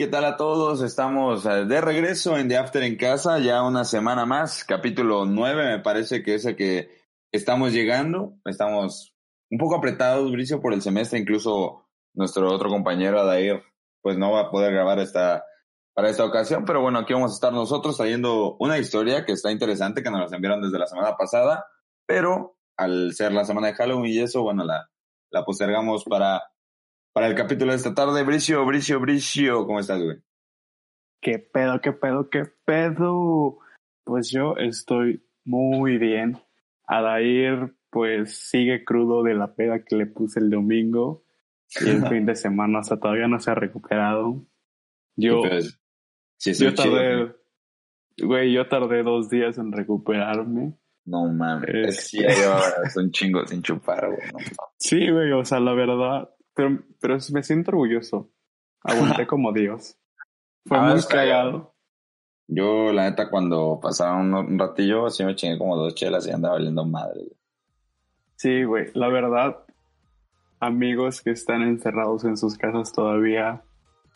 ¿qué tal a todos? Estamos eh, de regreso en The After en casa, ya una semana más, capítulo 9 me parece que es el que estamos llegando. Estamos un poco apretados, Bricio, por el semestre, incluso nuestro otro compañero Adair pues no va a poder grabar esta para esta ocasión, pero bueno, aquí vamos a estar nosotros trayendo una historia que está interesante, que nos la enviaron desde la semana pasada, pero al ser la semana de Halloween y eso, bueno, la, la postergamos para para el capítulo de esta tarde. Bricio, Bricio, Bricio, ¿cómo estás, güey? ¿Qué pedo, qué pedo, qué pedo? Pues yo estoy muy bien. Adair, pues sigue crudo de la peda que le puse el domingo. Y el fin de semana, sea, todavía no se ha recuperado. Yo, sí, yo tardé, güey, yo tardé dos días en recuperarme. No mames, es, que sí, es un chingo sin chupar, güey. Sí, güey, o sea, la verdad, pero, pero me siento orgulloso. Aguanté como Dios. Fue ah, muy cagado. Yo, la neta, cuando pasaba un, ratillo, así me chingué como dos chelas y andaba valiendo madre. Sí, güey. La verdad, amigos que están encerrados en sus casas todavía,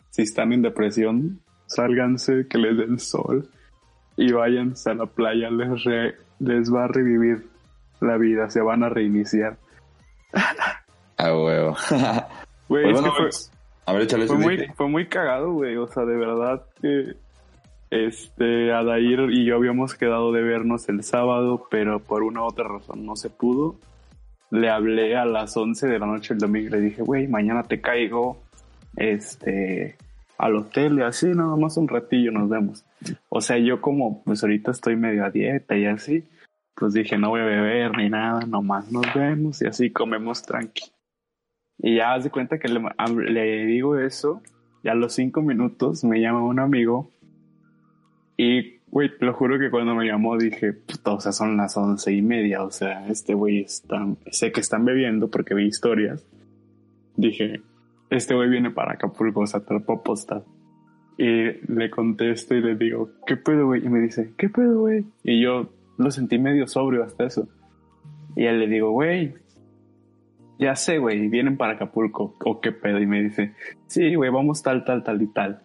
si están en depresión, sálganse, que les den sol y váyanse a la playa. Les, les va a revivir la vida, se van a reiniciar. A huevo. Güey, pues fue, a ver, échale fue muy, fue muy cagado, güey. O sea, de verdad que este Adair y yo habíamos quedado de vernos el sábado, pero por una u otra razón no se pudo. Le hablé a las 11 de la noche el domingo y le dije, güey, mañana te caigo este al hotel y así, nada más un ratillo nos vemos. O sea, yo como pues ahorita estoy medio a dieta y así, pues dije, no voy a beber ni nada, nomás nos vemos y así comemos tranqui. Y ya hace cuenta que le, digo eso, y a los cinco minutos me llama un amigo. Y, güey, lo juro que cuando me llamó dije, puta, o sea, son las once y media, o sea, este güey está, sé que están bebiendo porque vi historias. Dije, este güey viene para Acapulco, o sea, puedo postar. Y le contesto y le digo, ¿qué pedo, güey? Y me dice, ¿qué pedo, güey? Y yo lo sentí medio sobrio hasta eso. Y él le digo, güey, ya sé, güey, vienen para Acapulco, o qué pedo, y me dice, sí, güey, vamos tal, tal, tal y tal.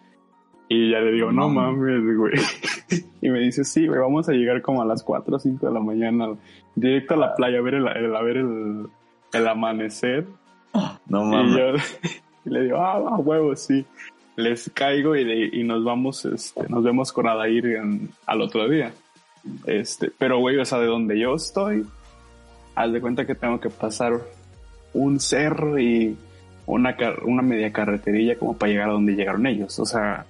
Y ya le digo, no, mames, güey. y me dice, sí, güey, vamos a llegar como a las 4 o 5 de la mañana, directo a la playa a ver el, a ver el, amanecer. No mames. Y yo le digo, ah, huevo, sí. Les caigo y, y nos vamos, este, nos vemos con Adair en, al otro día. Este, pero güey, o sea, de donde yo estoy, haz de cuenta que tengo que pasar un cerro y una, una media carreterilla como para llegar a donde llegaron ellos. O sea,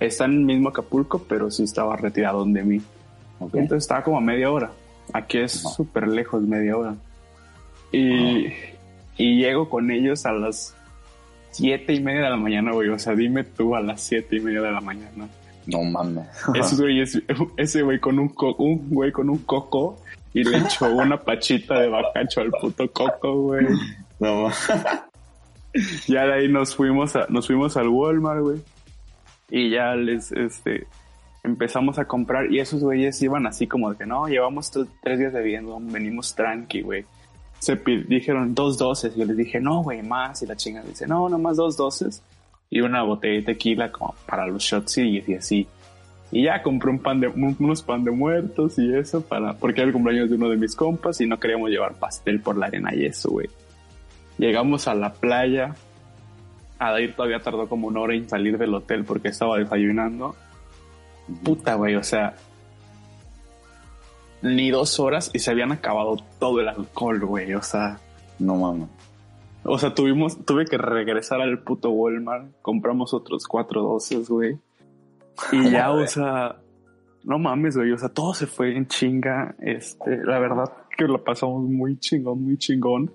está en el mismo Acapulco, pero sí estaba retirado de mí. Entonces estaba como a media hora. Aquí es súper lejos, media hora. Y, y llego con ellos a las siete y media de la mañana, güey. O sea, dime tú a las siete y media de la mañana. No mames. ese güey con un, un güey con un coco y le echó una pachita de bacacho al puto coco, güey. No. ya de ahí nos fuimos a, nos fuimos al Walmart, güey. Y ya les, este, empezamos a comprar y esos güeyes iban así como de que no, llevamos tres días de viendo, venimos tranqui, güey. Se dijeron dos doces y yo les dije, no, güey, más. Y la chinga dice, no, nomás dos doces y una botella de tequila como para los shots y así. Y ya compré un pan de, unos pan de muertos y eso para, porque era el cumpleaños de uno de mis compas y no queríamos llevar pastel por la arena y eso, güey. Llegamos a la playa. Adair todavía tardó como una hora en salir del hotel porque estaba desayunando. Puta, güey, o sea, ni dos horas y se habían acabado todo el alcohol, güey, o sea. No mames. O sea, tuvimos, tuve que regresar al puto Walmart, compramos otros cuatro doces, güey. Y ya, o sea, no mames, güey, o sea, todo se fue en chinga. Este, la verdad que lo pasamos muy chingón, muy chingón.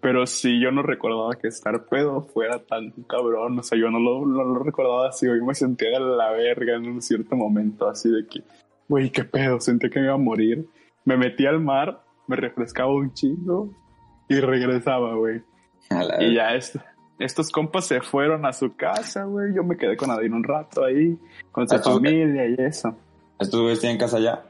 Pero sí, yo no recordaba que estar pedo fuera tan cabrón. O sea, yo no lo, no lo recordaba así. Hoy me sentía de la verga en un cierto momento, así de que, güey, qué pedo, sentí que me iba a morir. Me metí al mar, me refrescaba un chingo y regresaba, güey. Y ya esto estos compas se fueron a su casa, güey. Yo me quedé con Adin un rato ahí, con su familia y eso. ¿Estos güeyes tienen casa allá?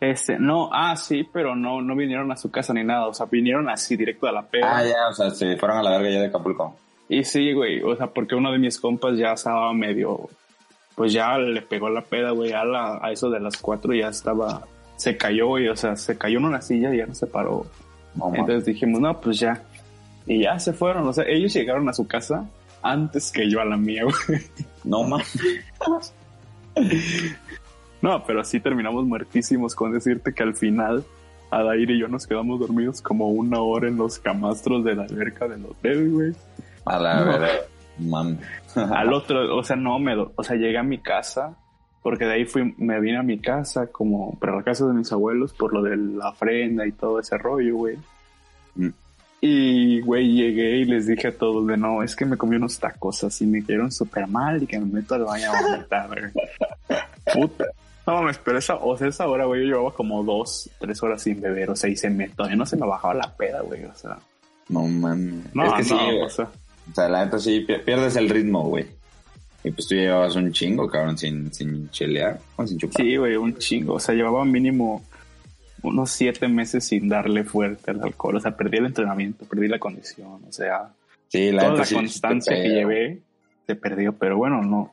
Este, no, ah, sí, pero no, no vinieron a su casa ni nada. O sea, vinieron así, directo a la pega. Ah, ya, o sea, se fueron a la verga ya de Acapulco. Y sí, güey, o sea, porque uno de mis compas ya estaba medio, pues ya le pegó la peda, güey, a, a eso de las cuatro ya estaba, se cayó, güey, o sea, se cayó en una silla y ya no se paró. Entonces dijimos, no, pues ya. Y ya se fueron, o sea, ellos llegaron a su casa antes que yo a la mía, güey. No más. no, pero así terminamos muertísimos con decirte que al final Adair y yo nos quedamos dormidos como una hora en los camastros de la alberca del hotel, güey. A la verdad, man. Al otro, o sea, no me, o sea, llegué a mi casa porque de ahí fui, me vine a mi casa como para la casa de mis abuelos por lo de la ofrenda y todo ese rollo, güey. Mm. Y, güey, llegué y les dije a todos de no, es que me comí unos tacos así, me quedaron súper mal y que me meto al baño a vomitar, güey. Puta. No me pero esa, o sea, esa hora, güey, yo llevaba como dos, tres horas sin beber, o sea, y se me, todavía no se me bajaba la peda, güey, o sea. No, man. No, es que sí, o sea. O sea, la neta sí, pierdes el ritmo, güey. Y pues tú llevabas un chingo, cabrón, sin, sin chelear, sin chupar. Sí, güey, un chingo. O sea, llevaba mínimo unos siete meses sin darle fuerte al alcohol. O sea, perdí el entrenamiento, perdí la condición. O sea, sí, la toda la constancia que llevé se perdió. Pero bueno, no,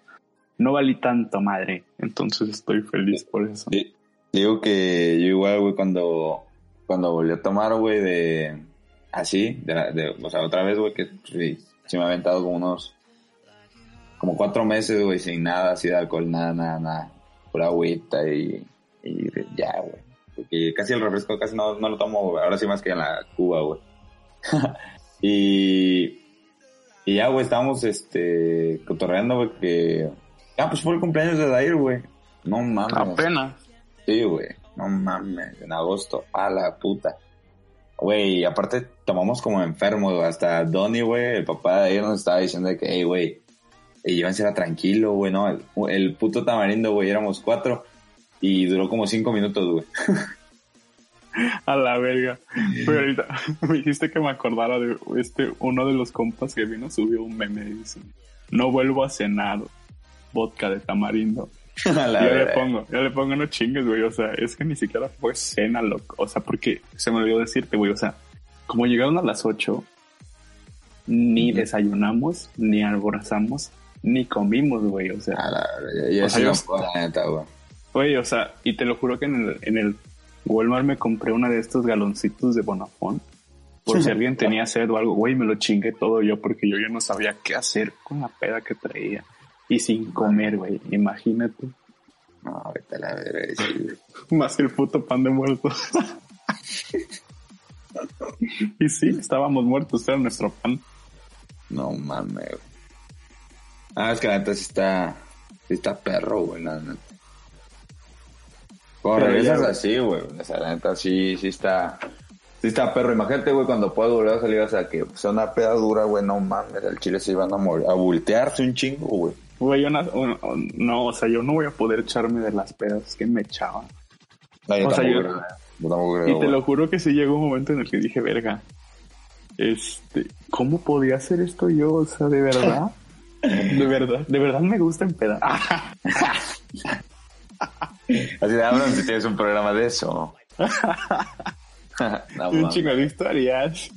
no valí tanto, madre. Entonces estoy feliz por eso. Sí. Digo que yo igual, güey, cuando, cuando volví a tomar, güey, de así, de, o sea, otra vez, güey, que sí, sí me ha aventado como unos como cuatro meses, güey, sin nada, así de alcohol, nada, nada, nada. Pura agüita y, y ya, güey. Porque casi el refresco casi no, no lo tomo, ahora sí más que en la Cuba, güey. y, y ya, güey, estábamos, este, cotorreando, güey, que... Ah, pues fue el cumpleaños de Dair, güey. No mames. Apenas. Sí, güey. No mames. En agosto. A la puta. Güey, aparte tomamos como enfermos, güey. Hasta Donnie, güey, el papá de Dair nos estaba diciendo que, hey, güey, y era tranquilo, güey, ¿no? El, puto tamarindo, güey, éramos cuatro y duró como cinco minutos, güey. A la verga. Pero ahorita me dijiste que me acordara de este, uno de los compas que vino subió un meme y dice, no vuelvo a cenar vodka de tamarindo. A la yo le pongo, yo le pongo no chingues, güey, o sea, es que ni siquiera fue cena, loco, o sea, porque se me olvidó decirte, güey, o sea, como llegaron a las ocho, ni desayunamos, ni alborazamos, ni comimos, güey, o sea. o sea, la neta, güey. Güey, o sea, y te lo juro que en el, en el Walmart me compré una de estos galoncitos de Bonafón. Por si alguien tenía sed o algo, güey, me lo chingué todo yo porque yo ya no sabía qué hacer con la peda que traía. Y sin comer, güey, imagínate. No, ahorita la veré. Más el puto pan de muerto. y sí, estábamos muertos, era nuestro pan. No mames, güey. Ah, es que la neta sí está, sí está perro, güey, la neta. Cuando regresas así, güey, o sea, la neta sí, sí está, sí está perro. Imagínate, güey, cuando puedo volver a salir, o sea, que sea una peda dura, güey, no mames, el chile se iban a, morir, a voltearse un chingo, güey. Güey, yo no, no, o sea, yo no voy a poder echarme de las pedas que me echaban. o sea, yo, y te lo juro que sí llegó un momento en el que dije, verga, este, ¿cómo podía hacer esto yo? O sea, de verdad. De verdad, de verdad me gusta empedar. Así de hablan si tienes un programa de eso. un chingo de historias.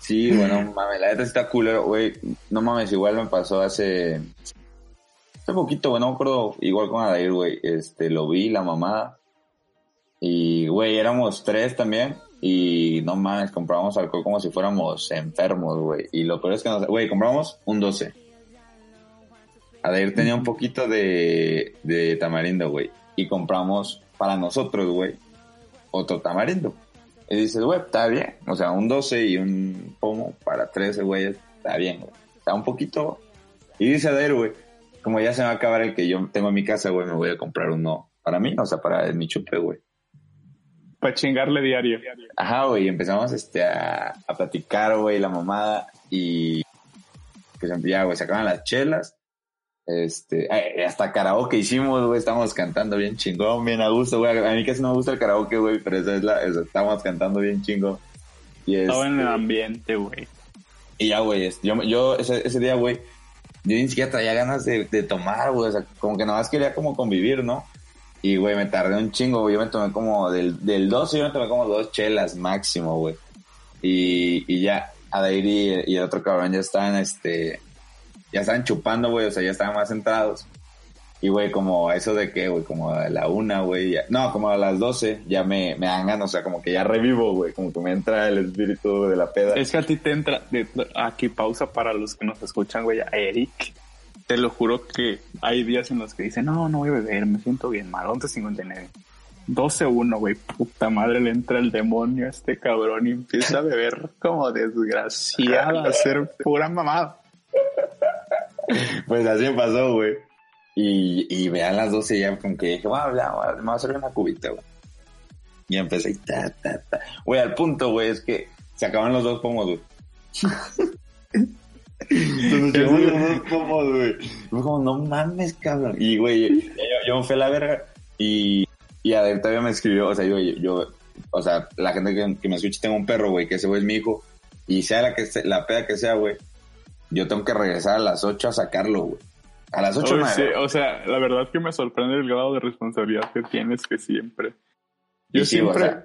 sí, bueno, mames, la neta está culero, güey. No mames, igual me pasó hace. Hace poquito, güey, no me acuerdo. Igual con Adair, güey. Este, lo vi, la mamá. Y, güey, éramos tres también. Y no mames, compramos alcohol como si fuéramos enfermos, güey. Y lo peor es que, nos, güey, compramos un 12. Adair tenía un poquito de, de tamarindo, güey. Y compramos para nosotros, güey, otro tamarindo. Y dices, güey, está bien. O sea, un 12 y un pomo para 13, güey, está bien, güey. Está un poquito. Y dice Adair, güey, como ya se va a acabar el que yo tengo en mi casa, güey, me voy a comprar uno para mí, o sea, para mi chupe, güey. Para chingarle diario. Ajá, güey, empezamos este, a, a platicar, güey, la mamada y pues ya, güey, se acaban las chelas. Este, eh, hasta karaoke hicimos, güey, estamos cantando bien chingón, bien a gusto, güey. A mí casi no me gusta el karaoke, güey, pero esa es la, estamos cantando bien chingón. Y Estaba en el este, ambiente, güey. Y ya, güey, yo, yo ese, ese día, güey, yo ni siquiera traía ganas de, de tomar, güey, o sea, como que nada más quería como convivir, ¿no? Y, güey, me tardé un chingo, güey. Yo me tomé como del, del 12, yo me tomé como dos chelas máximo, güey. Y, y ya, Adair y, y el otro cabrón ya estaban, este, ya estaban chupando, güey, o sea, ya estaban más centrados. Y, güey, como eso de que, güey, como a la una, güey, no, como a las doce, ya me, me dan o sea, como que ya revivo, güey, como que me entra el espíritu de la peda. Es que a ti te entra, aquí pausa para los que nos escuchan, güey, a Eric. Te lo juro que hay días en los que dice, no, no voy a beber, me siento bien mal, 11.59. 12-1, güey, puta madre, le entra el demonio a este cabrón y empieza a beber como desgraciado, a ser pura mamada. Pues así pasó, güey. Y, y vean las 12 ya como que dije, bueno, me a hacer una cubita, güey. Y empecé, ta, ta, ta. Güey, al punto, güey, es que se acaban los dos pomos, güey. Entonces llegó los dos pomos, güey. Fue como, no mames, cabrón. Y, güey, yo, yo, me fui a la verga y, y a ver, todavía me escribió, o sea, yo, yo, o sea, la gente que, que me escucha, tengo un perro, güey, que ese güey es mi hijo. Y sea la que la peda que sea, güey, yo tengo que regresar a las 8 a sacarlo, güey. A las 8 sí, O sea, la verdad que me sorprende el grado de responsabilidad que tienes que siempre. Yo siempre...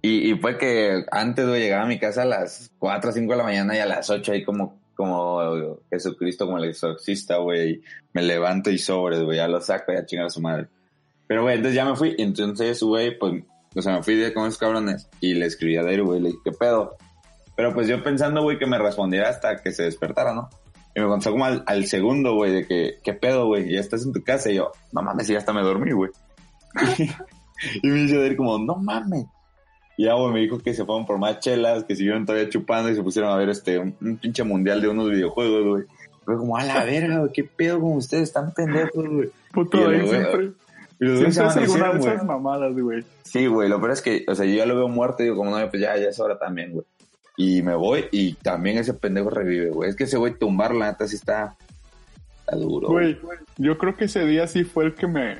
y, y, fue que antes, de llegar a mi casa a las 4 o 5 de la mañana y a las 8 ahí como, como Jesucristo, como el exorcista, güey. Me levanto y sobres, güey, ya lo saco y a chingar a su madre. Pero, güey, entonces ya me fui. Entonces, güey, pues, o sea, me fui de con esos cabrones y le escribí a Dairo, güey, le dije, ¿qué pedo? Pero pues yo pensando, güey, que me respondiera hasta que se despertara, ¿no? Y me contó como al, segundo, güey, de que, ¿qué pedo, güey? Ya estás en tu casa. Y yo, no mames, y hasta me dormí, güey. y me dice ir como, no mames. Y ya, güey, me dijo que se fueron por más chelas, que siguieron todavía chupando y se pusieron a ver este, un, pinche mundial de unos videojuegos, güey. Fue como, a la verga, güey, qué pedo con ustedes, están pendejos, güey. Puto ahí siempre. Y los siempre es alguna de esas mamadas, güey. Sí, güey, lo peor es que, o sea, yo ya lo veo muerto y digo, como, no, pues ya, ya es hora también, güey y me voy y también ese pendejo revive, güey. Es que ese güey tumbar la neta sí está, está duro. Güey, yo creo que ese día sí fue el que me...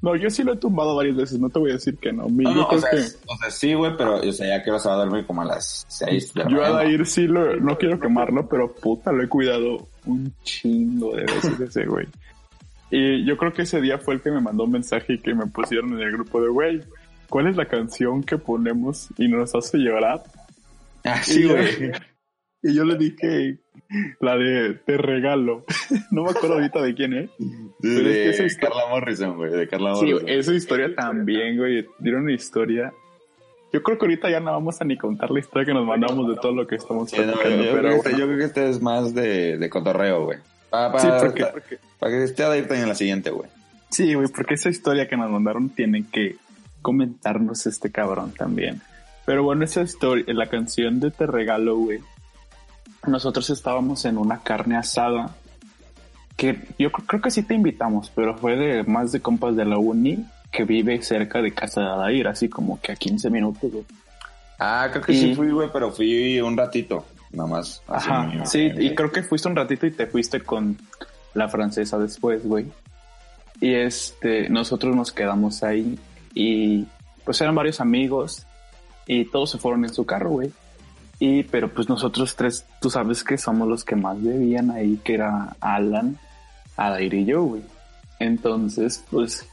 No, yo sí lo he tumbado varias veces, no te voy a decir que no. no, yo creo o, sea, que... o sea, sí, güey, pero o sea, ya que vas a dormir como a las seis de la Yo a ir sí lo, no quiero quemarlo, pero puta, lo he cuidado un chingo de veces ese güey. Y yo creo que ese día fue el que me mandó un mensaje y que me pusieron en el grupo de, güey, ¿cuál es la canción que ponemos y nos hace llorar? Así, güey. Y yo le dije la de Te regalo. no me acuerdo ahorita de quién es. de es que Carla Morrison, güey. De Carla Morrison. Sí, esa historia también, güey. Dieron una historia. Yo creo que ahorita ya no vamos a ni contar la historia que nos mandamos de todo lo que estamos sí, yo, pero, creo, yo creo que este es más de, de cotorreo, güey. Para, sí, porque, para, que esté ahí en la siguiente, güey. Sí, güey, porque esa historia que nos mandaron tiene que comentarnos este cabrón también. Pero bueno, esa historia, la canción de Te Regalo, güey. Nosotros estábamos en una carne asada que yo creo que sí te invitamos, pero fue de más de compas de la uni que vive cerca de casa de Adair, así como que a 15 minutos, güey. Ah, creo que sí fui, güey, pero fui un ratito, nada más. Ajá, sí, y creo que fuiste un ratito y te fuiste con la francesa después, güey. Y este, nosotros nos quedamos ahí y pues eran varios amigos y todos se fueron en su carro, güey. Y, pero pues nosotros tres, tú sabes que somos los que más bebían ahí, que era Alan, Adair y yo, güey. Entonces, pues,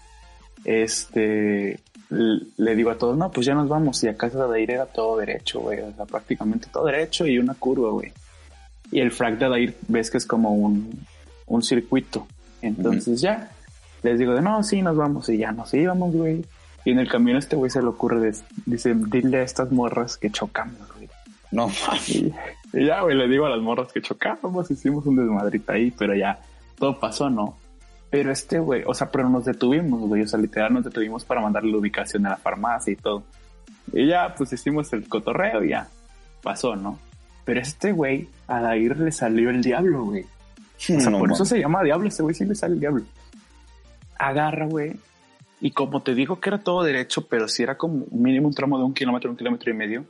este, le digo a todos, no, pues ya nos vamos. Y a casa de Adair era todo derecho, güey. O sea, prácticamente todo derecho y una curva, güey. Y el frac de Adair ves que es como un, un circuito. Entonces ya, les digo de, no, sí, nos vamos. Y ya nos íbamos, güey. Y en el camión este güey se le ocurre, dice, dile a estas morras que chocamos, güey. No y, y, ya, güey, le digo a las morras que chocamos, hicimos un desmadrito ahí, pero ya, todo pasó, ¿no? Pero este güey, o sea, pero nos detuvimos, güey, o sea, literal nos detuvimos para mandarle la ubicación a la farmacia y todo. Y ya, pues hicimos el cotorreo y ya, pasó, ¿no? Pero este güey, a Dair le salió el diablo, güey. O sea, por eso se llama diablo, este güey sí le sale el diablo. Agarra, güey, y como te digo que era todo derecho, pero si era como mínimo un tramo de un kilómetro, un kilómetro y medio,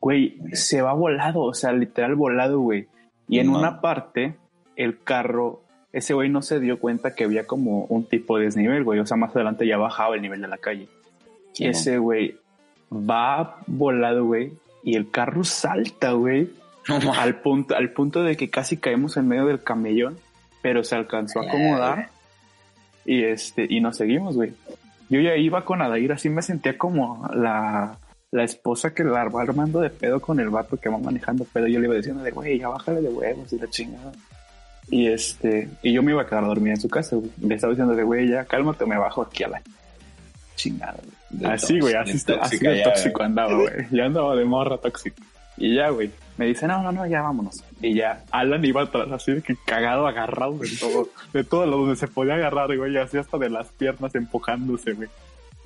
güey, se va volado, o sea, literal volado, güey. Y en una parte, el carro, ese güey no se dio cuenta que había como un tipo de desnivel, güey. O sea, más adelante ya bajaba el nivel de la calle. y ese güey va volado, güey, y el carro salta, güey. al punto, al punto de que casi caemos en medio del camellón, pero se alcanzó a acomodar. Y este, y nos seguimos, güey yo ya iba con Adair, así me sentía como la, la esposa que la va armando de pedo con el vato que va manejando pedo, yo le iba diciendo de, güey, ya bájale de huevos y la chingada. Y este, y yo me iba a quedar a dormir en su casa, güey. Le estaba diciendo de, güey, ya cálmate, me bajo aquí a la chingada, Así, güey, así, así de tóxico andaba, güey. Ya andaba de morra tóxico. Y ya, güey, me dice, no, no, no, ya vámonos. Y ya, Alan iba atrás, así de que cagado, agarrado de todo, de todo lo donde se podía agarrar, güey, así hasta de las piernas empujándose, güey.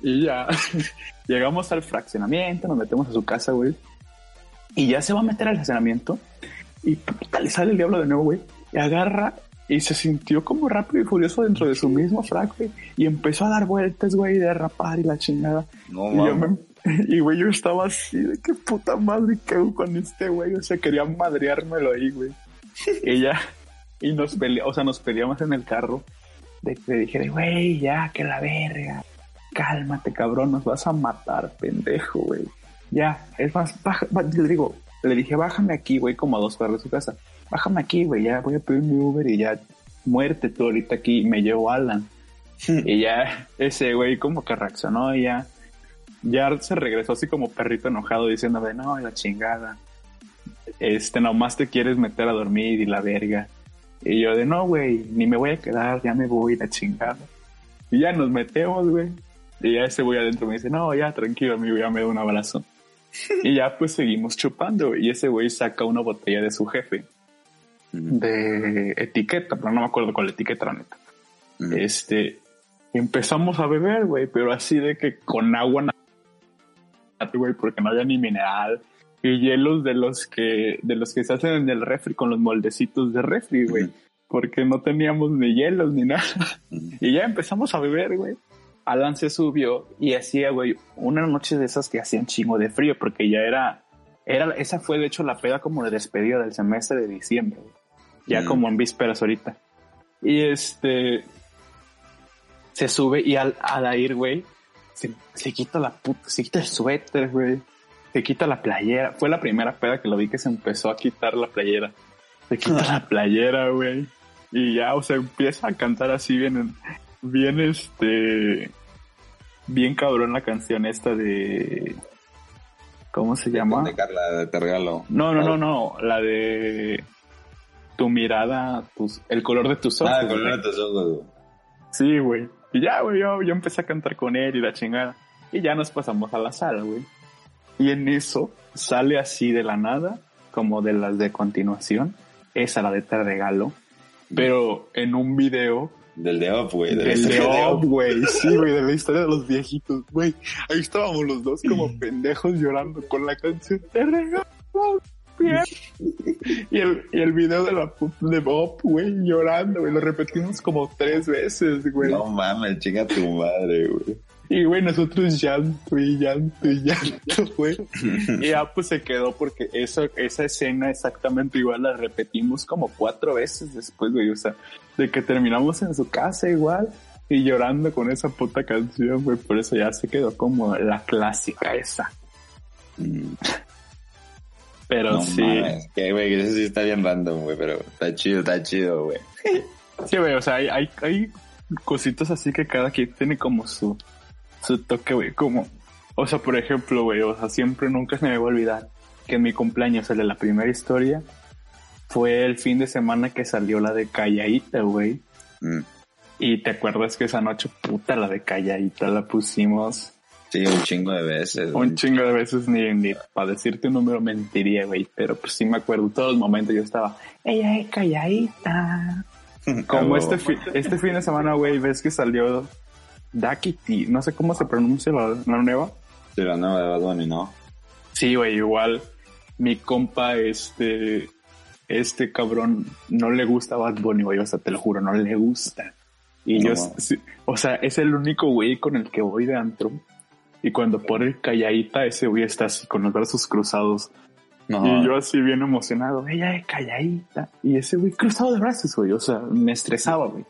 Y ya, llegamos al fraccionamiento, nos metemos a su casa, güey. Y ya se va a meter al fraccionamiento. Y le sale el diablo de nuevo, güey. Y agarra y se sintió como rápido y furioso dentro de su mismo frac, güey. Y empezó a dar vueltas, güey, de rapar y la chingada. No, y yo me, y güey, yo estaba así de qué puta madre que hago con este güey. O sea, quería madreármelo ahí, güey. y ya, y nos peleamos, o sea, nos peleamos en el carro. De que dije, güey, ya, que la verga. Cálmate, cabrón, nos vas a matar, pendejo, güey. Ya, es más, baja, le digo, le dije, bájame aquí, güey, como a dos cuadras de su casa. Bájame aquí, güey, ya voy a pedir mi Uber y ya, muerte tú ahorita aquí, me llevo a Alan. y ya, ese güey como que reaccionó y ya ya se regresó así como perrito enojado diciéndome, no, la chingada. Este, nomás te quieres meter a dormir y la verga. Y yo de, no, güey, ni me voy a quedar, ya me voy, la chingada. Y ya nos metemos, güey. Y ya ese güey adentro me dice, no, ya tranquilo, amigo, ya me da un abrazo. y ya pues seguimos chupando, Y ese güey saca una botella de su jefe. De etiqueta, pero no me acuerdo cuál etiqueta, la neta. Este, empezamos a beber, güey, pero así de que con agua güey, porque no había ni mineral. Y hielos de los que, de los que se hacen en el refri con los moldecitos de refri, güey. Porque no teníamos ni hielos ni nada. Y ya empezamos a beber, güey. Alan se subió y hacía, güey, una noche de esas que hacían chingo de frío, porque ya era, era, esa fue de hecho la peda como de despedida del semestre de diciembre, Ya como en vísperas ahorita. Y este, se sube y al, al ir, güey, se, quita la puta, se quita el suéter, güey. Se quita la playera. Fue la primera peda que lo vi que se empezó a quitar la playera. Se quita la playera, güey. Y ya, o sea, empieza a cantar así bien, bien este, bien cabrón la canción esta de, ¿cómo se llama? De Carla, de Te regalo. No, no, no, no, la de tu mirada, tus, el color de tus ojos. Ah, el color de tus ojos. Sí, güey. Y ya, güey, yo, yo empecé a cantar con él y la chingada. Y ya nos pasamos a la sala, güey. Y en eso sale así de la nada, como de las de continuación. Esa la de Te Regalo. Pero en un video. Del de Up, güey. Del de Up, güey. Sí, güey, de la historia de los viejitos, güey. Ahí estábamos los dos como pendejos llorando con la canción Te Regalo. Y, el, y el video de la de Bob, güey, llorando, güey. Lo repetimos como tres veces, güey. No mames, chinga tu madre, güey. Y güey, nosotros llanto y llanto y llanto, güey. y ya pues se quedó porque eso, esa escena exactamente igual la repetimos como cuatro veces después, güey. O sea, de que terminamos en su casa igual y llorando con esa puta canción, güey. Por eso ya se quedó como la clásica esa. Mm. Pero sí. que, güey, eso sí está bien random, güey, pero está chido, está chido, güey. Sí, güey, o sea, hay, hay, hay cositas así que cada quien tiene como su, su toque, güey, como, o sea, por ejemplo, güey, o sea, siempre nunca se me va a olvidar que mi cumpleaños, el de la primera historia, fue el fin de semana que salió la de Callaíta, güey. Mm. Y te acuerdas que esa noche, puta, la de Callaíta la pusimos Sí, un chingo de veces. Un chingo de veces ni, ni para decirte un número mentiría, güey. Pero pues sí me acuerdo, todos los momentos yo estaba, ella es calladita. Como este, este fin de semana, güey, ves que salió Dakiti, no sé cómo se pronuncia la, nueva. Sí, la nueva de Bad Bunny, ¿no? Sí, güey, igual mi compa, este, este cabrón, no le gusta Bad Bunny, güey, o sea, te lo juro, no le gusta. Y yo, o sea, es el único güey con el que voy de antro y cuando pone calladita, ese güey está así con los brazos cruzados. Y yo así bien emocionado, ella es calladita. Y ese güey cruzado de brazos, güey. O sea, me estresaba, güey.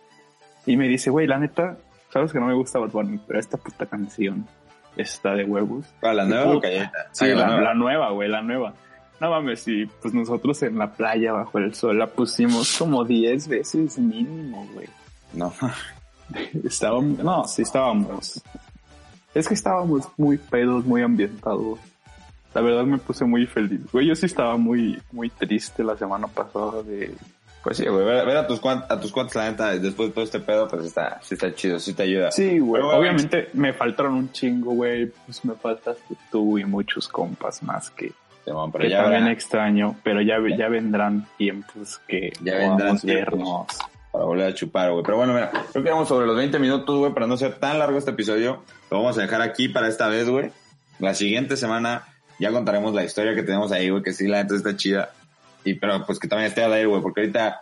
Y me dice, güey, la neta, sabes que no me gusta Bad Bunny, pero esta puta canción está de huevos. ¿Para la nueva o calladita? Sí, la, la, nueva, güey, la nueva. No mames, y pues nosotros en la playa bajo el sol la pusimos como 10 veces mínimo, güey. No. estábamos, no, sí estábamos es que estábamos muy pedos, muy ambientados. La verdad me puse muy feliz. Güey, yo sí estaba muy, muy triste la semana pasada de... Pues sí, güey, ver, a tus a tus cuantos, la neta, después de todo este pedo, pues está, sí está chido, sí te ayuda. Sí, güey, obviamente me faltaron un chingo, güey, pues me faltaste tú y muchos compas más que, pero que ya también extraño, pero ya, ya vendrán tiempos que ya vendrán vernos. Para volver a chupar, güey. Pero bueno, mira, creo que vamos sobre los 20 minutos, güey, para no ser tan largo este episodio. Lo vamos a dejar aquí para esta vez, güey. La siguiente semana ya contaremos la historia que tenemos ahí, güey, que sí, la neta está chida. Y pero pues que también esté al aire, güey, porque ahorita,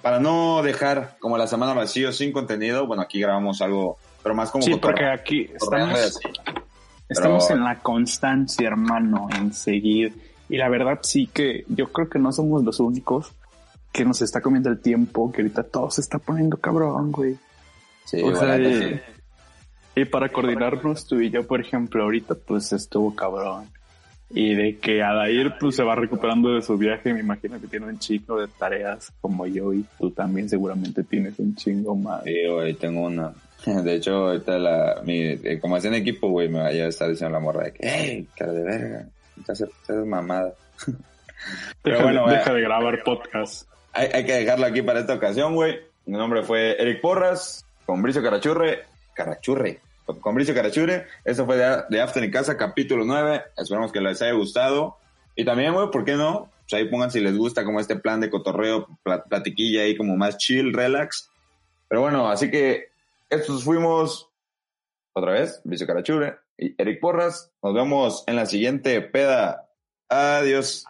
para no dejar como la semana vacío sin contenido, bueno, aquí grabamos algo, pero más como... Sí, porque aquí estamos, estamos en la constancia, hermano, en seguir. Y la verdad sí que yo creo que no somos los únicos que nos está comiendo el tiempo, que ahorita todo se está poniendo cabrón, güey. Sí, o sea, y para coordinarnos tú y yo, por ejemplo, ahorita pues estuvo cabrón. Y de que Adair pues se va recuperando de su viaje, me imagino que tiene un chingo de tareas como yo y tú también seguramente tienes un chingo más. Sí, güey, tengo una. De hecho, ahorita la, mi, eh, como hacía en equipo, güey, me vaya a estar diciendo la morra de que, hey, cara de verga, estás mamada. Pero deja, bueno, deja de grabar podcast. Hay, hay que dejarlo aquí para esta ocasión, güey. Mi nombre fue Eric Porras, con Bricio Carachurre, Carachurre, con Bricio Carachure. Eso fue de, After en Casa, capítulo 9. Esperamos que les haya gustado. Y también, güey, ¿por qué no? Pues ahí pongan si les gusta como este plan de cotorreo, platiquilla ahí como más chill, relax. Pero bueno, así que estos fuimos otra vez, Bricio Carachure y Eric Porras. Nos vemos en la siguiente peda. Adiós.